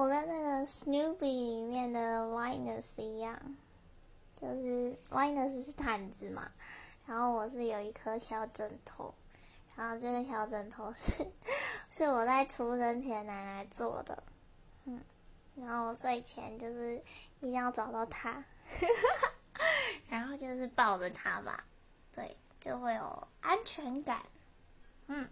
我跟那个 Snoopy 里面的 Linus 一样，就是 Linus 是毯子嘛，然后我是有一颗小枕头，然后这个小枕头是是我在出生前奶奶做的，嗯，然后我睡前就是一定要找到它，然后就是抱着它吧，对，就会有安全感，嗯。